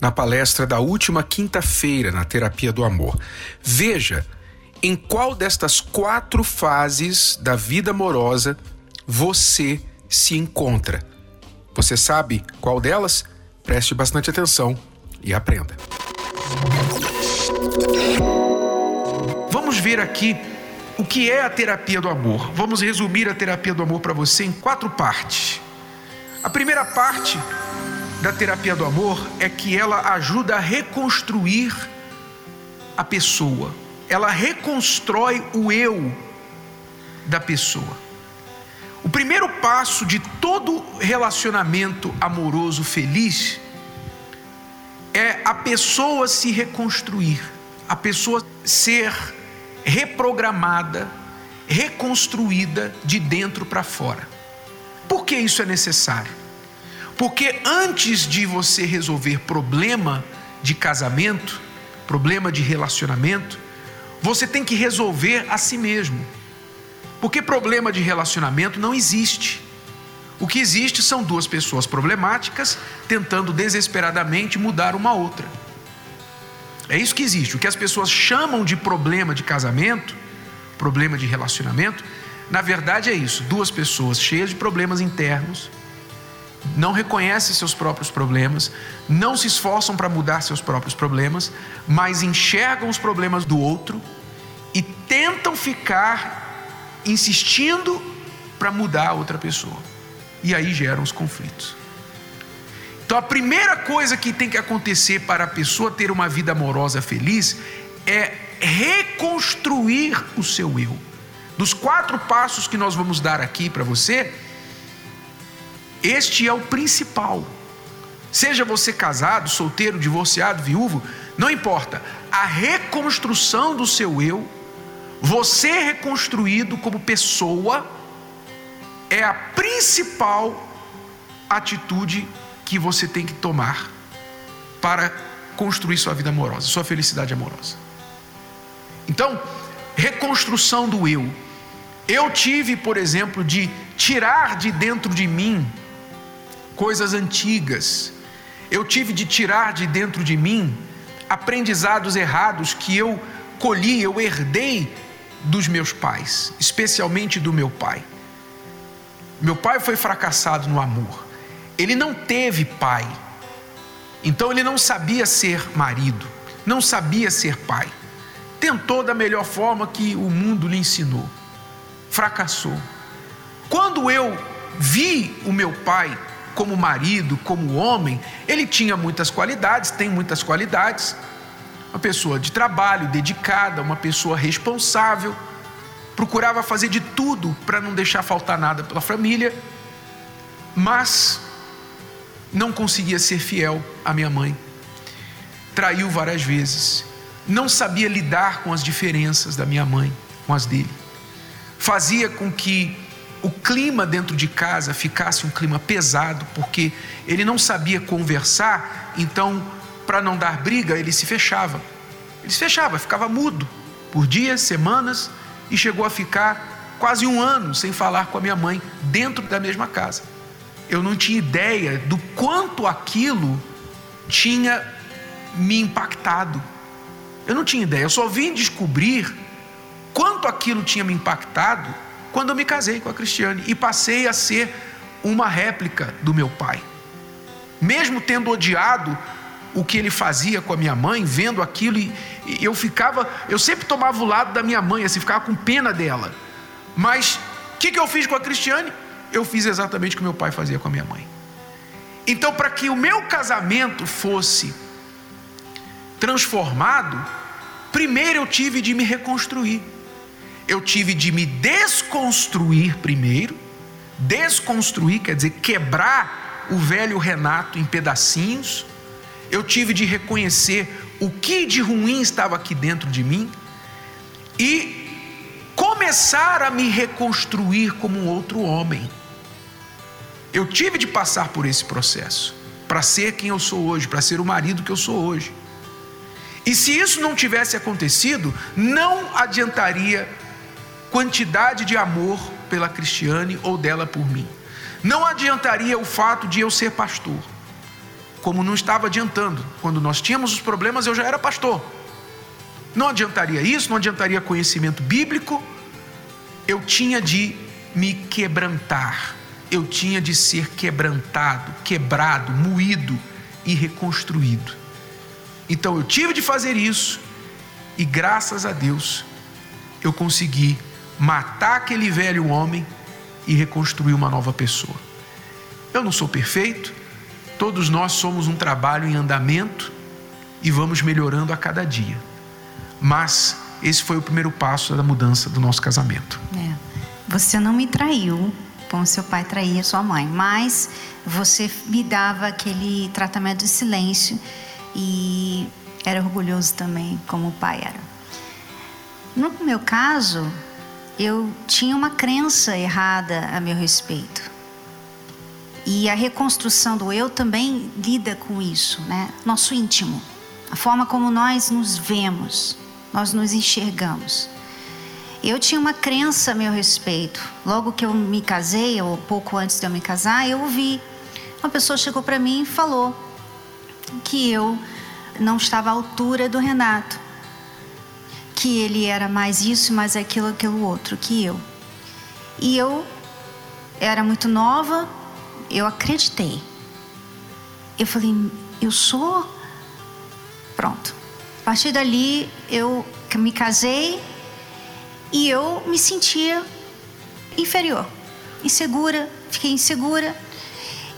na palestra da última quinta-feira na Terapia do Amor. Veja em qual destas quatro fases da vida amorosa você se encontra. Você sabe qual delas? Preste bastante atenção e aprenda. Vamos ver aqui o que é a terapia do amor. Vamos resumir a terapia do amor para você em quatro partes. A primeira parte da terapia do amor é que ela ajuda a reconstruir a pessoa. Ela reconstrói o eu da pessoa. O primeiro passo de todo relacionamento amoroso feliz é a pessoa se reconstruir, a pessoa ser reprogramada, reconstruída de dentro para fora. Por que isso é necessário? Porque antes de você resolver problema de casamento, problema de relacionamento, você tem que resolver a si mesmo. Porque problema de relacionamento não existe. O que existe são duas pessoas problemáticas tentando desesperadamente mudar uma outra. É isso que existe. O que as pessoas chamam de problema de casamento, problema de relacionamento, na verdade é isso: duas pessoas cheias de problemas internos, não reconhecem seus próprios problemas, não se esforçam para mudar seus próprios problemas, mas enxergam os problemas do outro e tentam ficar insistindo para mudar a outra pessoa. E aí geram os conflitos. Então a primeira coisa que tem que acontecer para a pessoa ter uma vida amorosa feliz é reconstruir o seu eu. Dos quatro passos que nós vamos dar aqui para você, este é o principal. Seja você casado, solteiro, divorciado, viúvo, não importa. A reconstrução do seu eu, você reconstruído como pessoa, é a principal atitude que você tem que tomar para construir sua vida amorosa, sua felicidade amorosa. Então, reconstrução do eu. Eu tive, por exemplo, de tirar de dentro de mim coisas antigas. Eu tive de tirar de dentro de mim aprendizados errados que eu colhi, eu herdei dos meus pais, especialmente do meu pai. Meu pai foi fracassado no amor. Ele não teve pai. Então ele não sabia ser marido, não sabia ser pai. Tentou da melhor forma que o mundo lhe ensinou. Fracassou. Quando eu vi o meu pai como marido, como homem, ele tinha muitas qualidades, tem muitas qualidades. Uma pessoa de trabalho, dedicada, uma pessoa responsável, procurava fazer de tudo para não deixar faltar nada pela família, mas não conseguia ser fiel à minha mãe. Traiu várias vezes. Não sabia lidar com as diferenças da minha mãe com as dele. Fazia com que o clima dentro de casa ficasse um clima pesado, porque ele não sabia conversar, então, para não dar briga, ele se fechava. Ele se fechava, ficava mudo por dias, semanas, e chegou a ficar quase um ano sem falar com a minha mãe dentro da mesma casa eu não tinha ideia do quanto aquilo tinha me impactado. Eu não tinha ideia, eu só vim descobrir quanto aquilo tinha me impactado quando eu me casei com a Cristiane e passei a ser uma réplica do meu pai. Mesmo tendo odiado o que ele fazia com a minha mãe, vendo aquilo, e, e eu ficava, eu sempre tomava o lado da minha mãe, assim, ficava com pena dela. Mas o que, que eu fiz com a Cristiane? eu fiz exatamente o que meu pai fazia com a minha mãe. Então, para que o meu casamento fosse transformado, primeiro eu tive de me reconstruir. Eu tive de me desconstruir primeiro. Desconstruir quer dizer quebrar o velho Renato em pedacinhos. eu tive de reconhecer o que de ruim estava aqui dentro de mim e começar a me reconstruir como um outro homem. Eu tive de passar por esse processo para ser quem eu sou hoje, para ser o marido que eu sou hoje. E se isso não tivesse acontecido, não adiantaria quantidade de amor pela Cristiane ou dela por mim. Não adiantaria o fato de eu ser pastor, como não estava adiantando. Quando nós tínhamos os problemas, eu já era pastor. Não adiantaria isso, não adiantaria conhecimento bíblico. Eu tinha de me quebrantar, eu tinha de ser quebrantado, quebrado, moído e reconstruído. Então eu tive de fazer isso e graças a Deus eu consegui matar aquele velho homem e reconstruir uma nova pessoa. Eu não sou perfeito, todos nós somos um trabalho em andamento e vamos melhorando a cada dia. Mas esse foi o primeiro passo da mudança do nosso casamento. É. Você não me traiu, como seu pai traía sua mãe, mas você me dava aquele tratamento de silêncio e era orgulhoso também, como o pai era. No meu caso, eu tinha uma crença errada a meu respeito. E a reconstrução do eu também lida com isso, né? Nosso íntimo, a forma como nós nos vemos, nós nos enxergamos. Eu tinha uma crença a meu respeito. Logo que eu me casei, ou pouco antes de eu me casar, eu ouvi. Uma pessoa chegou para mim e falou que eu não estava à altura do Renato, que ele era mais isso, mais aquilo, aquilo outro que eu. E eu era muito nova, eu acreditei. Eu falei, eu sou. Pronto. A partir dali eu me casei e eu me sentia inferior, insegura, fiquei insegura.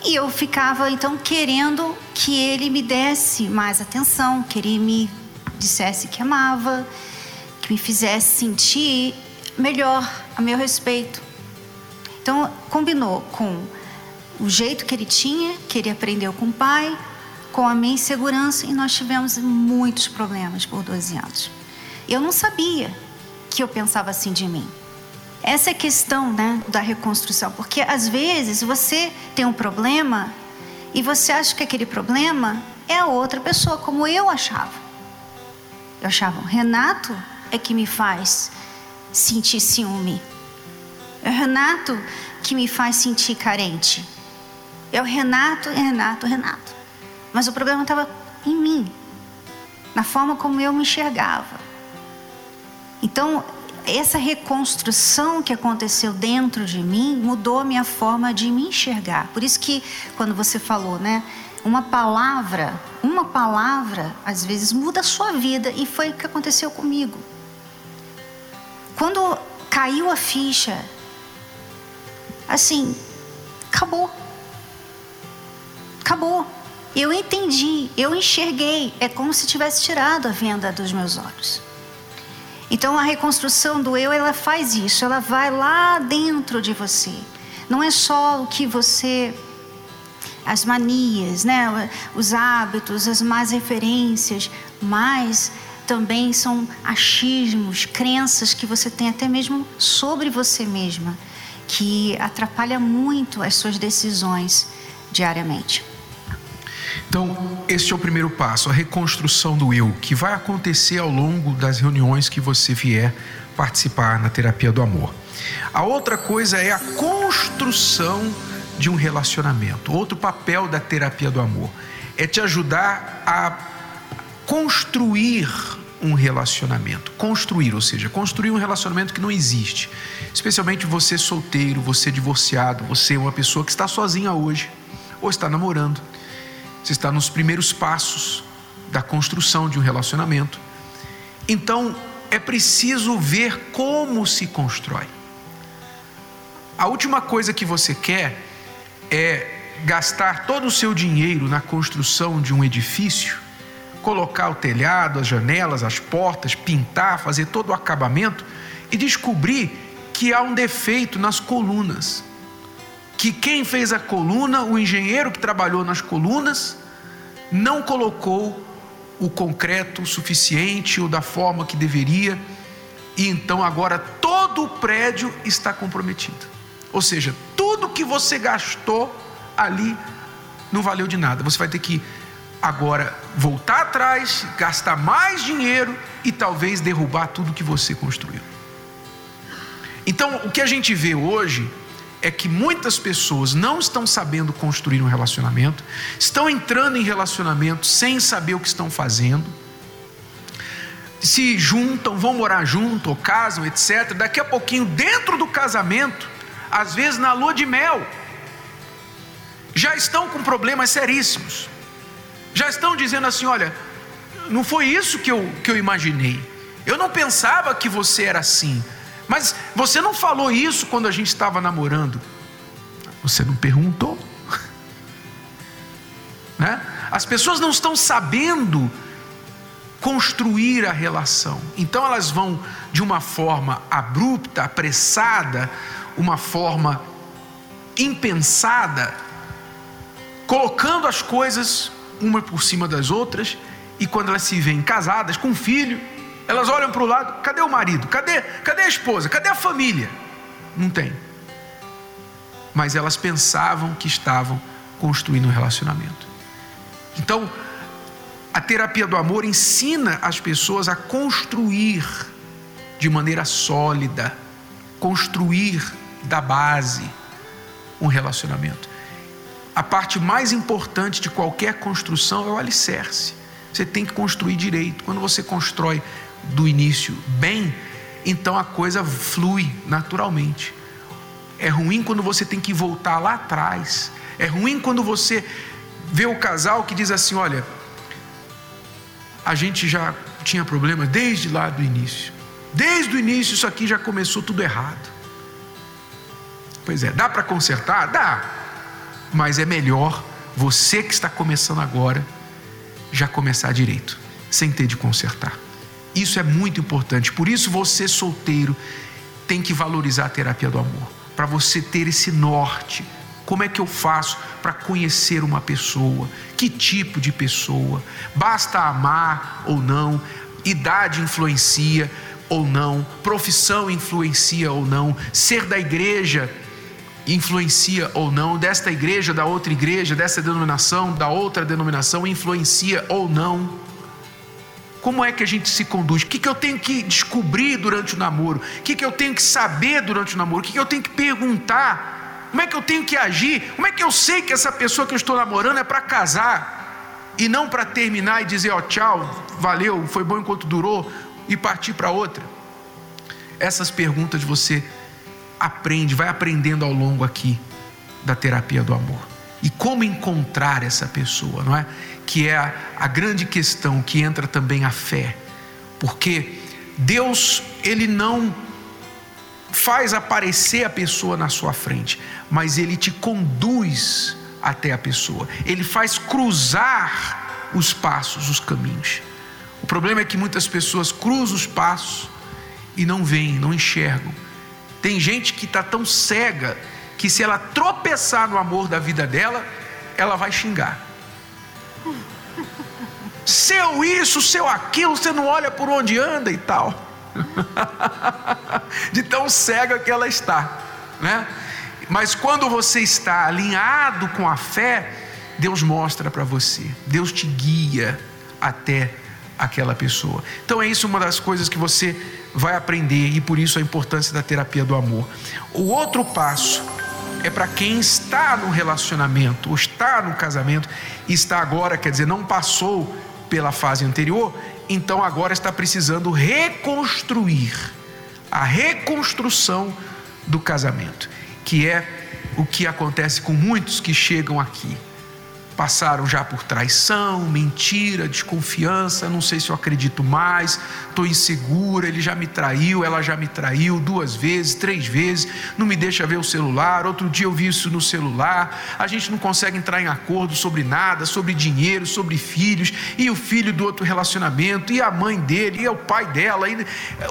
E eu ficava então querendo que ele me desse mais atenção, que ele me dissesse que amava, me fizesse sentir melhor a meu respeito. Então combinou com o jeito que ele tinha, que ele aprendeu com o pai, com a minha insegurança e nós tivemos muitos problemas por 12 anos. Eu não sabia que eu pensava assim de mim. Essa é a questão né, da reconstrução, porque às vezes você tem um problema e você acha que aquele problema é a outra pessoa, como eu achava. Eu achava, Renato é que me faz sentir ciúme. É o Renato que me faz sentir carente. É o Renato, é Renato, Renato. Mas o problema estava em mim, na forma como eu me enxergava. Então, essa reconstrução que aconteceu dentro de mim mudou a minha forma de me enxergar. Por isso que quando você falou, né, uma palavra, uma palavra às vezes muda a sua vida e foi o que aconteceu comigo. Quando caiu a ficha, assim, acabou. Acabou. Eu entendi, eu enxerguei, é como se tivesse tirado a venda dos meus olhos. Então a reconstrução do eu, ela faz isso, ela vai lá dentro de você. Não é só o que você as manias, né, os hábitos, as más referências, mas também são achismos, crenças que você tem até mesmo sobre você mesma, que atrapalha muito as suas decisões diariamente. Então, este é o primeiro passo, a reconstrução do eu, que vai acontecer ao longo das reuniões que você vier participar na terapia do amor. A outra coisa é a construção de um relacionamento. Outro papel da terapia do amor é te ajudar a construir um relacionamento. Construir, ou seja, construir um relacionamento que não existe. Especialmente você solteiro, você divorciado, você é uma pessoa que está sozinha hoje ou está namorando você está nos primeiros passos da construção de um relacionamento. Então, é preciso ver como se constrói. A última coisa que você quer é gastar todo o seu dinheiro na construção de um edifício, colocar o telhado, as janelas, as portas, pintar, fazer todo o acabamento e descobrir que há um defeito nas colunas que quem fez a coluna, o engenheiro que trabalhou nas colunas, não colocou o concreto suficiente ou da forma que deveria, e então agora todo o prédio está comprometido. Ou seja, tudo que você gastou ali não valeu de nada. Você vai ter que agora voltar atrás, gastar mais dinheiro e talvez derrubar tudo que você construiu. Então, o que a gente vê hoje é que muitas pessoas não estão sabendo construir um relacionamento, estão entrando em relacionamento sem saber o que estão fazendo, se juntam, vão morar junto, ou casam, etc. Daqui a pouquinho, dentro do casamento, às vezes na lua de mel, já estão com problemas seríssimos, já estão dizendo assim: olha, não foi isso que eu, que eu imaginei, eu não pensava que você era assim. Mas você não falou isso quando a gente estava namorando. Você não perguntou. Né? As pessoas não estão sabendo construir a relação. Então elas vão de uma forma abrupta, apressada, uma forma impensada, colocando as coisas uma por cima das outras, e quando elas se veem casadas com um filho, elas olham para o lado, cadê o marido? Cadê, cadê a esposa? Cadê a família? Não tem. Mas elas pensavam que estavam construindo um relacionamento. Então, a terapia do amor ensina as pessoas a construir de maneira sólida, construir da base um relacionamento. A parte mais importante de qualquer construção é o alicerce. Você tem que construir direito. Quando você constrói do início bem, então a coisa flui naturalmente. É ruim quando você tem que voltar lá atrás. É ruim quando você vê o casal que diz assim: olha, a gente já tinha problema desde lá do início. Desde o início isso aqui já começou tudo errado. Pois é, dá para consertar? Dá. Mas é melhor você que está começando agora já começar direito, sem ter de consertar. Isso é muito importante. Por isso, você solteiro tem que valorizar a terapia do amor. Para você ter esse norte. Como é que eu faço para conhecer uma pessoa? Que tipo de pessoa? Basta amar ou não? Idade influencia ou não? Profissão influencia ou não? Ser da igreja influencia ou não? Desta igreja, da outra igreja, dessa denominação, da outra denominação influencia ou não? Como é que a gente se conduz? O que, que eu tenho que descobrir durante o namoro? O que, que eu tenho que saber durante o namoro? O que, que eu tenho que perguntar? Como é que eu tenho que agir? Como é que eu sei que essa pessoa que eu estou namorando é para casar e não para terminar e dizer, ó, oh, tchau, valeu, foi bom enquanto durou e partir para outra? Essas perguntas você aprende, vai aprendendo ao longo aqui da terapia do amor. E como encontrar essa pessoa, não é? que é a, a grande questão que entra também a fé, porque Deus, Ele não faz aparecer a pessoa na sua frente, mas Ele te conduz até a pessoa, Ele faz cruzar os passos, os caminhos. O problema é que muitas pessoas cruzam os passos e não veem, não enxergam. Tem gente que está tão cega que se ela tropeçar no amor da vida dela, ela vai xingar seu isso, seu aquilo, você não olha por onde anda e tal. De tão cega que ela está, né? Mas quando você está alinhado com a fé, Deus mostra para você, Deus te guia até aquela pessoa. Então é isso uma das coisas que você vai aprender e por isso a importância da terapia do amor. O outro passo é para quem está no relacionamento, ou está no casamento, está agora, quer dizer, não passou pela fase anterior, então agora está precisando reconstruir a reconstrução do casamento, que é o que acontece com muitos que chegam aqui passaram já por traição, mentira, desconfiança, não sei se eu acredito mais, estou insegura, ele já me traiu, ela já me traiu duas vezes, três vezes, não me deixa ver o celular, outro dia eu vi isso no celular, a gente não consegue entrar em acordo sobre nada, sobre dinheiro, sobre filhos, e o filho do outro relacionamento, e a mãe dele, e o pai dela, e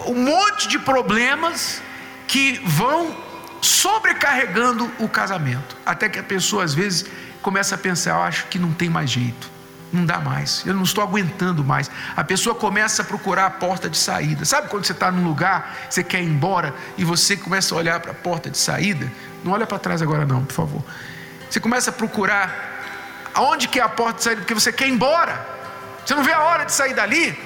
um monte de problemas que vão sobrecarregando o casamento, até que a pessoa às vezes começa a pensar: eu acho que não tem mais jeito. Não dá mais, eu não estou aguentando mais. A pessoa começa a procurar a porta de saída. Sabe quando você está num lugar, você quer ir embora e você começa a olhar para a porta de saída? Não olha para trás agora, não, por favor. Você começa a procurar aonde que é a porta de saída, porque você quer ir embora. Você não vê a hora de sair dali?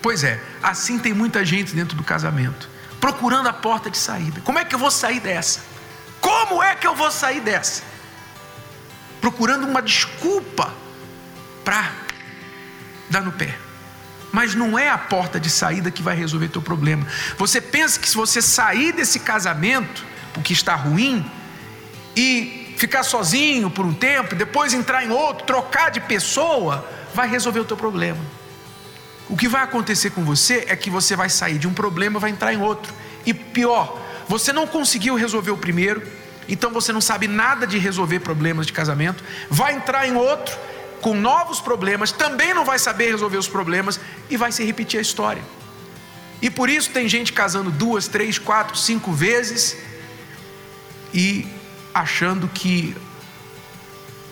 Pois é, assim tem muita gente dentro do casamento, procurando a porta de saída. Como é que eu vou sair dessa? Como é que eu vou sair dessa? Procurando uma desculpa para dar no pé. Mas não é a porta de saída que vai resolver teu problema. Você pensa que se você sair desse casamento, porque está ruim, e ficar sozinho por um tempo, depois entrar em outro, trocar de pessoa, vai resolver o teu problema. O que vai acontecer com você é que você vai sair de um problema, vai entrar em outro. E pior, você não conseguiu resolver o primeiro, então você não sabe nada de resolver problemas de casamento, vai entrar em outro com novos problemas, também não vai saber resolver os problemas e vai se repetir a história. E por isso tem gente casando duas, três, quatro, cinco vezes e achando que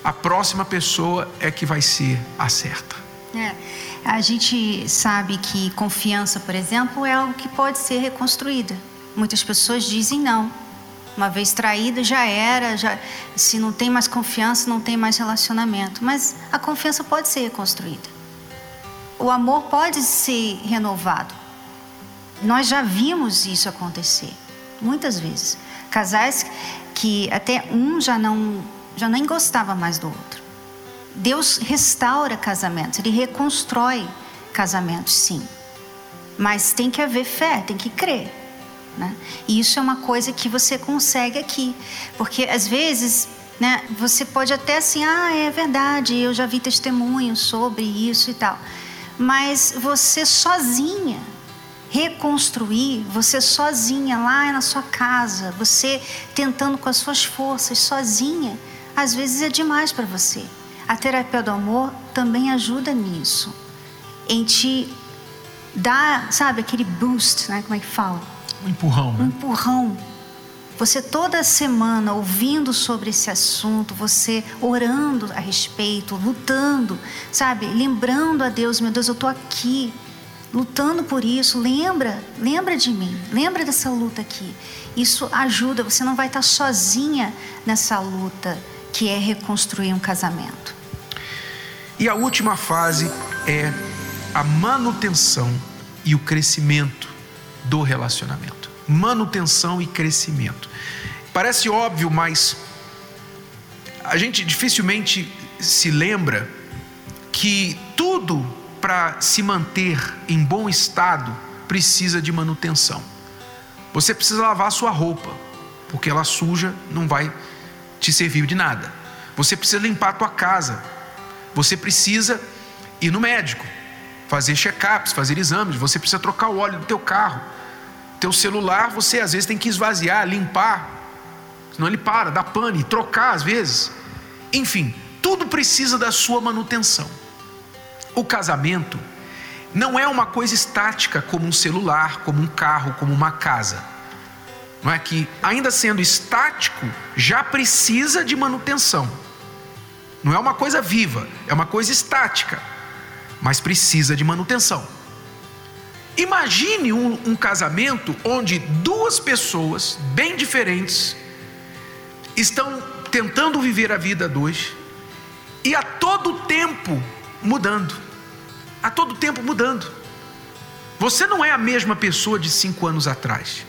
a próxima pessoa é que vai ser a certa. É, a gente sabe que confiança, por exemplo, é algo que pode ser reconstruída. Muitas pessoas dizem não. Uma vez traída já era, já, se não tem mais confiança, não tem mais relacionamento. Mas a confiança pode ser reconstruída. O amor pode ser renovado. Nós já vimos isso acontecer muitas vezes. Casais que até um já não já nem gostava mais do outro. Deus restaura casamentos, ele reconstrói casamentos, sim. Mas tem que haver fé, tem que crer. Né? E isso é uma coisa que você consegue aqui, porque às vezes né, você pode até assim, ah, é verdade, eu já vi testemunhos sobre isso e tal, mas você sozinha reconstruir, você sozinha lá na sua casa, você tentando com as suas forças sozinha, às vezes é demais para você. A terapia do amor também ajuda nisso, em te dar, sabe, aquele boost, né? Como é que fala? Um empurrão, né? Um empurrão. Você toda semana ouvindo sobre esse assunto, você orando a respeito, lutando, sabe? Lembrando a Deus, meu Deus, eu estou aqui, lutando por isso. Lembra, lembra de mim, lembra dessa luta aqui. Isso ajuda, você não vai estar sozinha nessa luta que é reconstruir um casamento. E a última fase é a manutenção e o crescimento do relacionamento. Manutenção e crescimento. Parece óbvio, mas a gente dificilmente se lembra que tudo para se manter em bom estado precisa de manutenção. Você precisa lavar sua roupa, porque ela suja não vai te servir de nada. Você precisa limpar a tua casa. Você precisa ir no médico, fazer check-ups, fazer exames. Você precisa trocar o óleo do teu carro. Teu celular, você às vezes tem que esvaziar, limpar, senão ele para, dá pane, trocar às vezes. Enfim, tudo precisa da sua manutenção. O casamento não é uma coisa estática como um celular, como um carro, como uma casa. Não é que, ainda sendo estático, já precisa de manutenção. Não é uma coisa viva, é uma coisa estática, mas precisa de manutenção. Imagine um, um casamento onde duas pessoas bem diferentes estão tentando viver a vida dois e a todo tempo mudando a todo tempo mudando. Você não é a mesma pessoa de cinco anos atrás.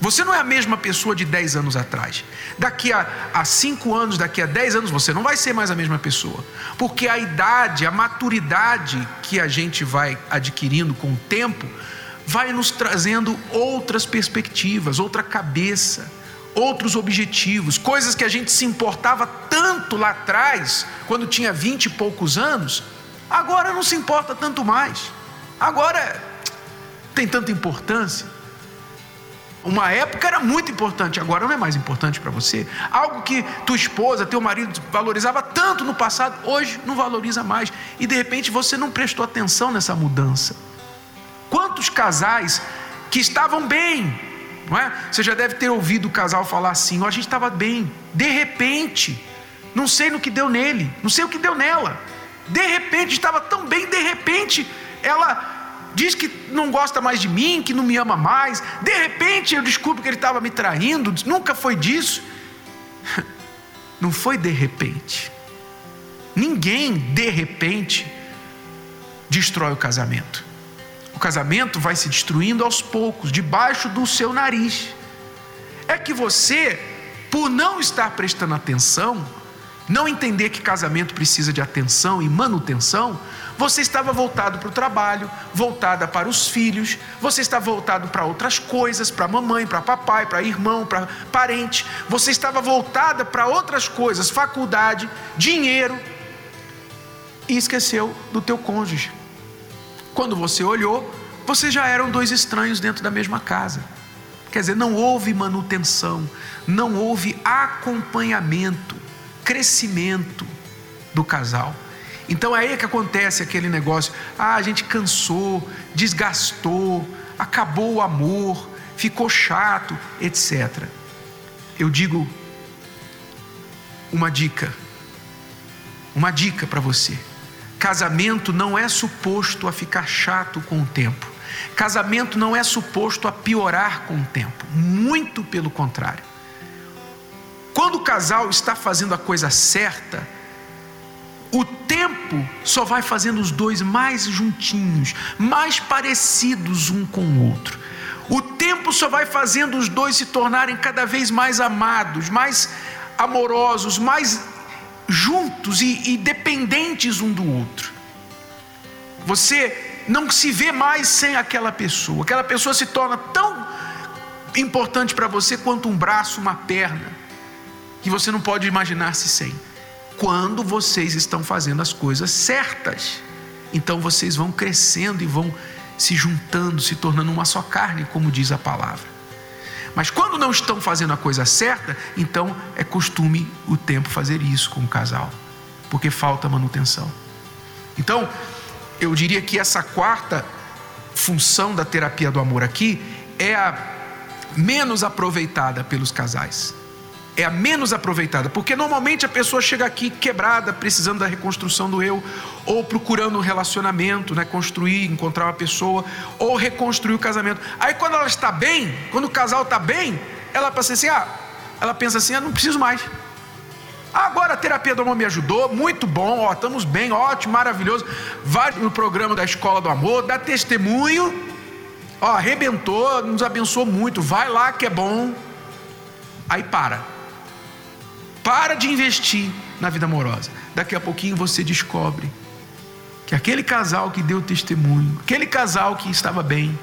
Você não é a mesma pessoa de dez anos atrás. Daqui a, a cinco anos, daqui a dez anos, você não vai ser mais a mesma pessoa. Porque a idade, a maturidade que a gente vai adquirindo com o tempo, vai nos trazendo outras perspectivas, outra cabeça, outros objetivos, coisas que a gente se importava tanto lá atrás, quando tinha vinte e poucos anos, Agora não se importa tanto mais. Agora tem tanta importância. Uma época era muito importante, agora não é mais importante para você. Algo que tua esposa, teu marido valorizava tanto no passado, hoje não valoriza mais. E de repente você não prestou atenção nessa mudança. Quantos casais que estavam bem, não é? Você já deve ter ouvido o casal falar assim: oh, a gente estava bem, de repente, não sei no que deu nele, não sei o que deu nela De repente, estava tão bem, de repente, ela diz que não gosta mais de mim, que não me ama mais. De repente eu descubro que ele estava me traindo, nunca foi disso. Não foi de repente. Ninguém, de repente, destrói o casamento. O casamento vai se destruindo aos poucos, debaixo do seu nariz. É que você, por não estar prestando atenção, não entender que casamento precisa de atenção e manutenção, você estava voltado para o trabalho, voltada para os filhos, você está voltado para outras coisas, para mamãe, para papai, para irmão, para parente, você estava voltada para outras coisas, faculdade, dinheiro, e esqueceu do teu cônjuge. Quando você olhou, vocês já eram dois estranhos dentro da mesma casa. Quer dizer, não houve manutenção, não houve acompanhamento, crescimento do casal. Então é aí que acontece aquele negócio: ah, a gente cansou, desgastou, acabou o amor, ficou chato, etc. Eu digo uma dica, uma dica para você. Casamento não é suposto a ficar chato com o tempo. Casamento não é suposto a piorar com o tempo. Muito pelo contrário. Quando o casal está fazendo a coisa certa, o tempo só vai fazendo os dois mais juntinhos, mais parecidos um com o outro. O tempo só vai fazendo os dois se tornarem cada vez mais amados, mais amorosos, mais juntos e, e dependentes um do outro. Você não se vê mais sem aquela pessoa. Aquela pessoa se torna tão importante para você quanto um braço, uma perna, que você não pode imaginar-se sem. Quando vocês estão fazendo as coisas certas, então vocês vão crescendo e vão se juntando, se tornando uma só carne, como diz a palavra. Mas quando não estão fazendo a coisa certa, então é costume o tempo fazer isso com o casal, porque falta manutenção. Então, eu diria que essa quarta função da terapia do amor aqui é a menos aproveitada pelos casais é a menos aproveitada, porque normalmente a pessoa chega aqui quebrada, precisando da reconstrução do eu, ou procurando um relacionamento, né, construir, encontrar uma pessoa, ou reconstruir o casamento. Aí quando ela está bem, quando o casal está bem, ela pensa assim, ah, ela pensa assim, ah, não preciso mais. Agora a terapia do amor me ajudou, muito bom, ó, estamos bem, ótimo, maravilhoso. Vai no programa da Escola do Amor, dá testemunho, ó, arrebentou, nos abençoou muito, vai lá que é bom. Aí para para de investir na vida amorosa. Daqui a pouquinho você descobre que aquele casal que deu testemunho, aquele casal que estava bem,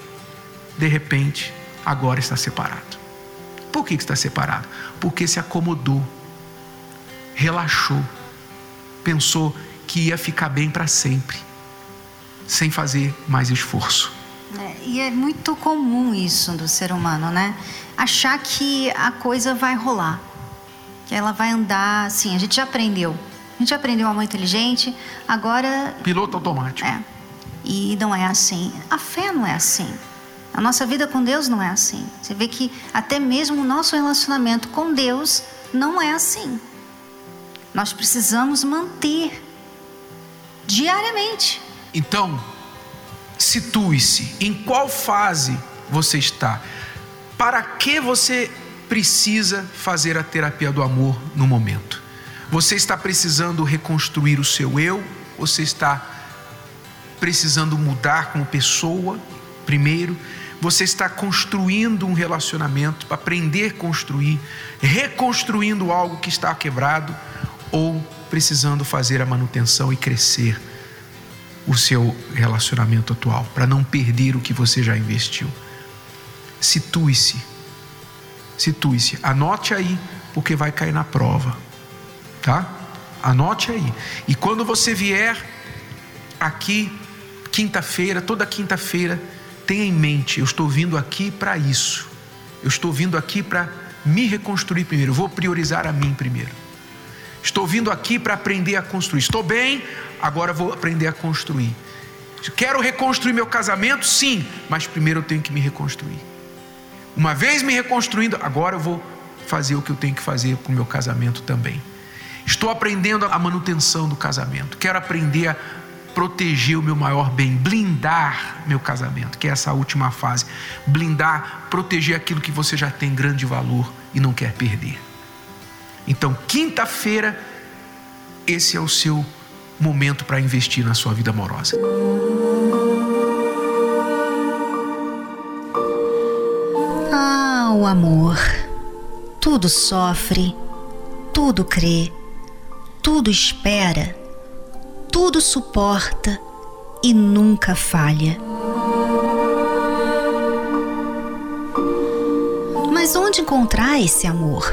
de repente, agora está separado. Por que está separado? Porque se acomodou, relaxou, pensou que ia ficar bem para sempre, sem fazer mais esforço. É, e é muito comum isso do ser humano, né? Achar que a coisa vai rolar que ela vai andar assim. A gente já aprendeu. A gente já aprendeu amor inteligente, agora. Piloto automático. É. E não é assim. A fé não é assim. A nossa vida com Deus não é assim. Você vê que até mesmo o nosso relacionamento com Deus não é assim. Nós precisamos manter diariamente. Então, situe-se em qual fase você está. Para que você precisa fazer a terapia do amor no momento. Você está precisando reconstruir o seu eu, você está precisando mudar como pessoa, primeiro, você está construindo um relacionamento para aprender a construir, reconstruindo algo que está quebrado, ou precisando fazer a manutenção e crescer o seu relacionamento atual, para não perder o que você já investiu. Situe-se Situe-se. Anote aí, porque vai cair na prova. Tá? Anote aí. E quando você vier aqui, quinta-feira, toda quinta-feira, tenha em mente: eu estou vindo aqui para isso. Eu estou vindo aqui para me reconstruir primeiro. Eu vou priorizar a mim primeiro. Estou vindo aqui para aprender a construir. Estou bem, agora vou aprender a construir. Quero reconstruir meu casamento? Sim, mas primeiro eu tenho que me reconstruir. Uma vez me reconstruindo, agora eu vou fazer o que eu tenho que fazer para o meu casamento também. Estou aprendendo a manutenção do casamento. Quero aprender a proteger o meu maior bem, blindar meu casamento, que é essa última fase. Blindar, proteger aquilo que você já tem grande valor e não quer perder. Então, quinta-feira, esse é o seu momento para investir na sua vida amorosa. O amor. Tudo sofre, tudo crê, tudo espera tudo suporta e nunca falha. Mas onde encontrar esse amor?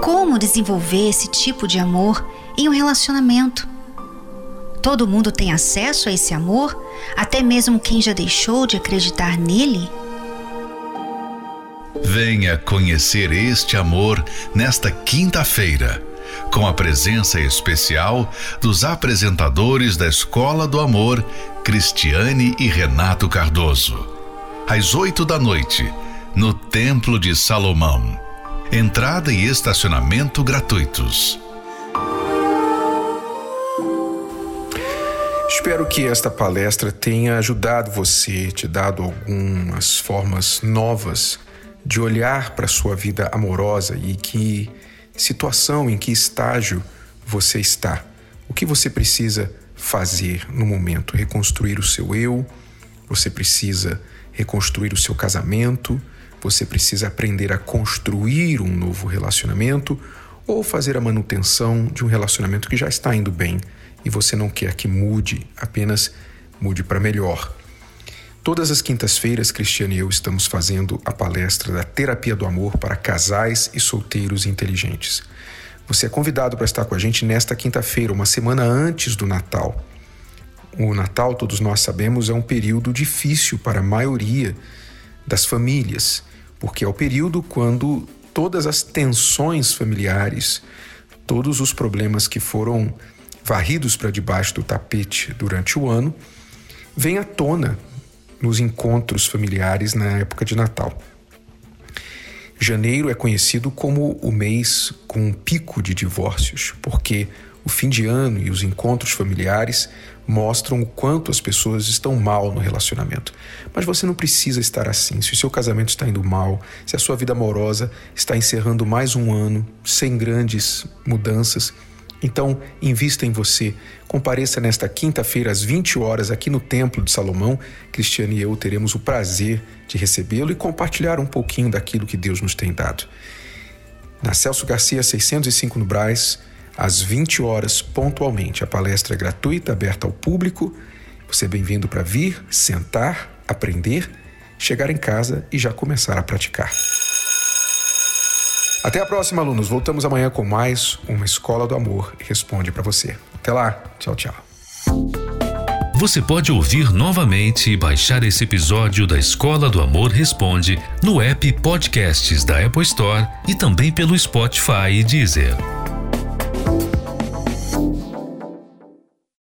Como desenvolver esse tipo de amor em um relacionamento? Todo mundo tem acesso a esse amor, até mesmo quem já deixou de acreditar nele? Venha conhecer este amor nesta quinta-feira com a presença especial dos apresentadores da Escola do Amor, Cristiane e Renato Cardoso. Às oito da noite, no Templo de Salomão. Entrada e estacionamento gratuitos. Espero que esta palestra tenha ajudado você, te dado algumas formas novas de olhar para a sua vida amorosa e que situação, em que estágio você está. O que você precisa fazer no momento? Reconstruir o seu eu, você precisa reconstruir o seu casamento, você precisa aprender a construir um novo relacionamento ou fazer a manutenção de um relacionamento que já está indo bem e você não quer que mude, apenas mude para melhor. Todas as quintas-feiras, Cristiane e eu estamos fazendo a palestra da Terapia do Amor para casais e solteiros inteligentes. Você é convidado para estar com a gente nesta quinta-feira, uma semana antes do Natal. O Natal, todos nós sabemos, é um período difícil para a maioria das famílias, porque é o período quando todas as tensões familiares, todos os problemas que foram varridos para debaixo do tapete durante o ano, vêm à tona nos encontros familiares na época de Natal. Janeiro é conhecido como o mês com um pico de divórcios, porque o fim de ano e os encontros familiares mostram o quanto as pessoas estão mal no relacionamento. Mas você não precisa estar assim. Se o seu casamento está indo mal, se a sua vida amorosa está encerrando mais um ano sem grandes mudanças, então, invista em você. Compareça nesta quinta-feira às 20 horas aqui no Templo de Salomão. Cristiane e eu teremos o prazer de recebê-lo e compartilhar um pouquinho daquilo que Deus nos tem dado. Na Celso Garcia 605 no Braz, às 20 horas pontualmente. A palestra é gratuita, aberta ao público. Você é bem-vindo para vir, sentar, aprender, chegar em casa e já começar a praticar. Até a próxima, alunos. Voltamos amanhã com mais uma Escola do Amor responde para você. Até lá. Tchau, tchau. Você pode ouvir novamente e baixar esse episódio da Escola do Amor Responde no app Podcasts da Apple Store e também pelo Spotify e Deezer.